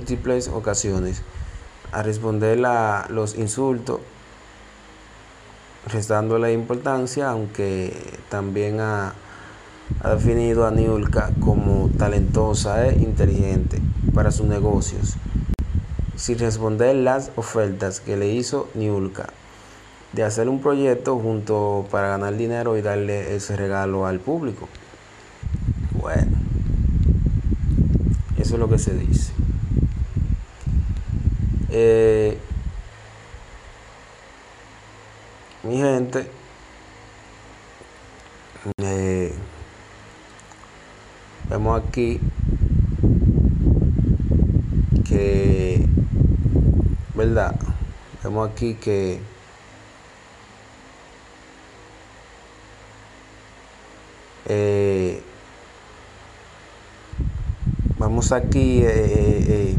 múltiples ocasiones a responder a los insultos, restando la importancia, aunque también ha, ha definido a Niulka como talentosa e inteligente para sus negocios, sin responder las ofertas que le hizo Niulka de hacer un proyecto junto para ganar dinero y darle ese regalo al público. Bueno, eso es lo que se dice. Eh, mi gente, eh, vemos aquí que, ¿verdad? Vemos aquí que eh, vamos aquí eh,